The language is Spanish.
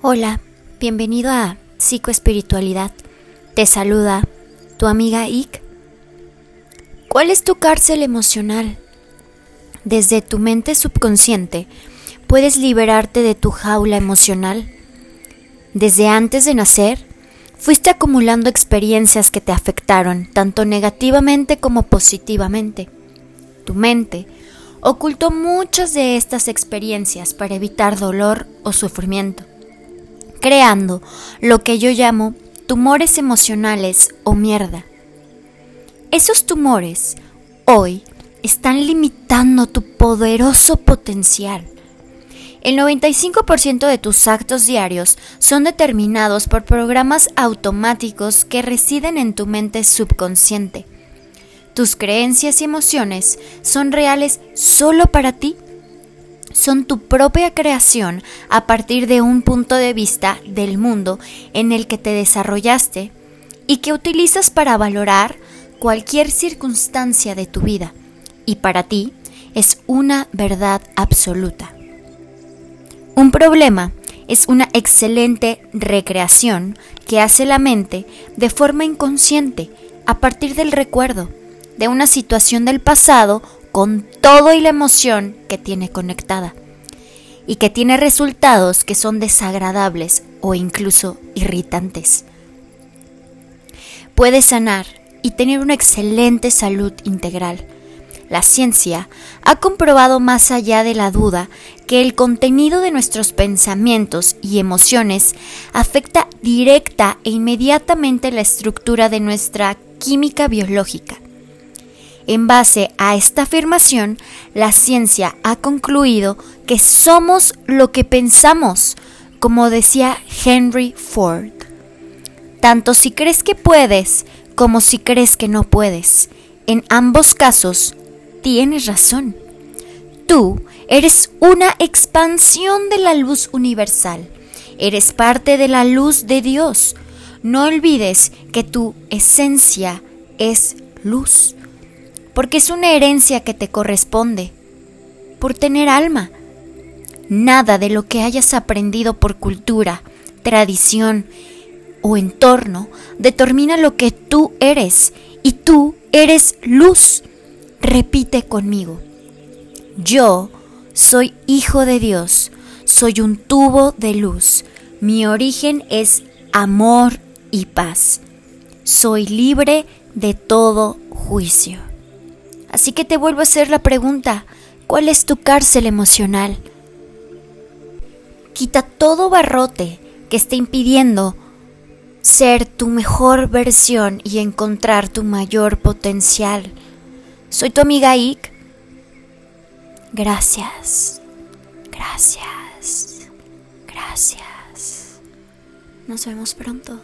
Hola, bienvenido a Psicoespiritualidad. Te saluda tu amiga Ik. ¿Cuál es tu cárcel emocional? Desde tu mente subconsciente puedes liberarte de tu jaula emocional. Desde antes de nacer, fuiste acumulando experiencias que te afectaron tanto negativamente como positivamente. Tu mente ocultó muchas de estas experiencias para evitar dolor o sufrimiento creando lo que yo llamo tumores emocionales o mierda. Esos tumores hoy están limitando tu poderoso potencial. El 95% de tus actos diarios son determinados por programas automáticos que residen en tu mente subconsciente. Tus creencias y emociones son reales solo para ti son tu propia creación a partir de un punto de vista del mundo en el que te desarrollaste y que utilizas para valorar cualquier circunstancia de tu vida. Y para ti es una verdad absoluta. Un problema es una excelente recreación que hace la mente de forma inconsciente a partir del recuerdo de una situación del pasado con todo y la emoción que tiene conectada y que tiene resultados que son desagradables o incluso irritantes. Puede sanar y tener una excelente salud integral. La ciencia ha comprobado más allá de la duda que el contenido de nuestros pensamientos y emociones afecta directa e inmediatamente la estructura de nuestra química biológica en base a esta afirmación, la ciencia ha concluido que somos lo que pensamos, como decía Henry Ford. Tanto si crees que puedes como si crees que no puedes. En ambos casos, tienes razón. Tú eres una expansión de la luz universal. Eres parte de la luz de Dios. No olvides que tu esencia es luz porque es una herencia que te corresponde, por tener alma. Nada de lo que hayas aprendido por cultura, tradición o entorno determina lo que tú eres y tú eres luz. Repite conmigo. Yo soy hijo de Dios, soy un tubo de luz. Mi origen es amor y paz. Soy libre de todo juicio. Así que te vuelvo a hacer la pregunta, ¿cuál es tu cárcel emocional? Quita todo barrote que esté impidiendo ser tu mejor versión y encontrar tu mayor potencial. Soy tu amiga Ike. Gracias, gracias, gracias. Nos vemos pronto.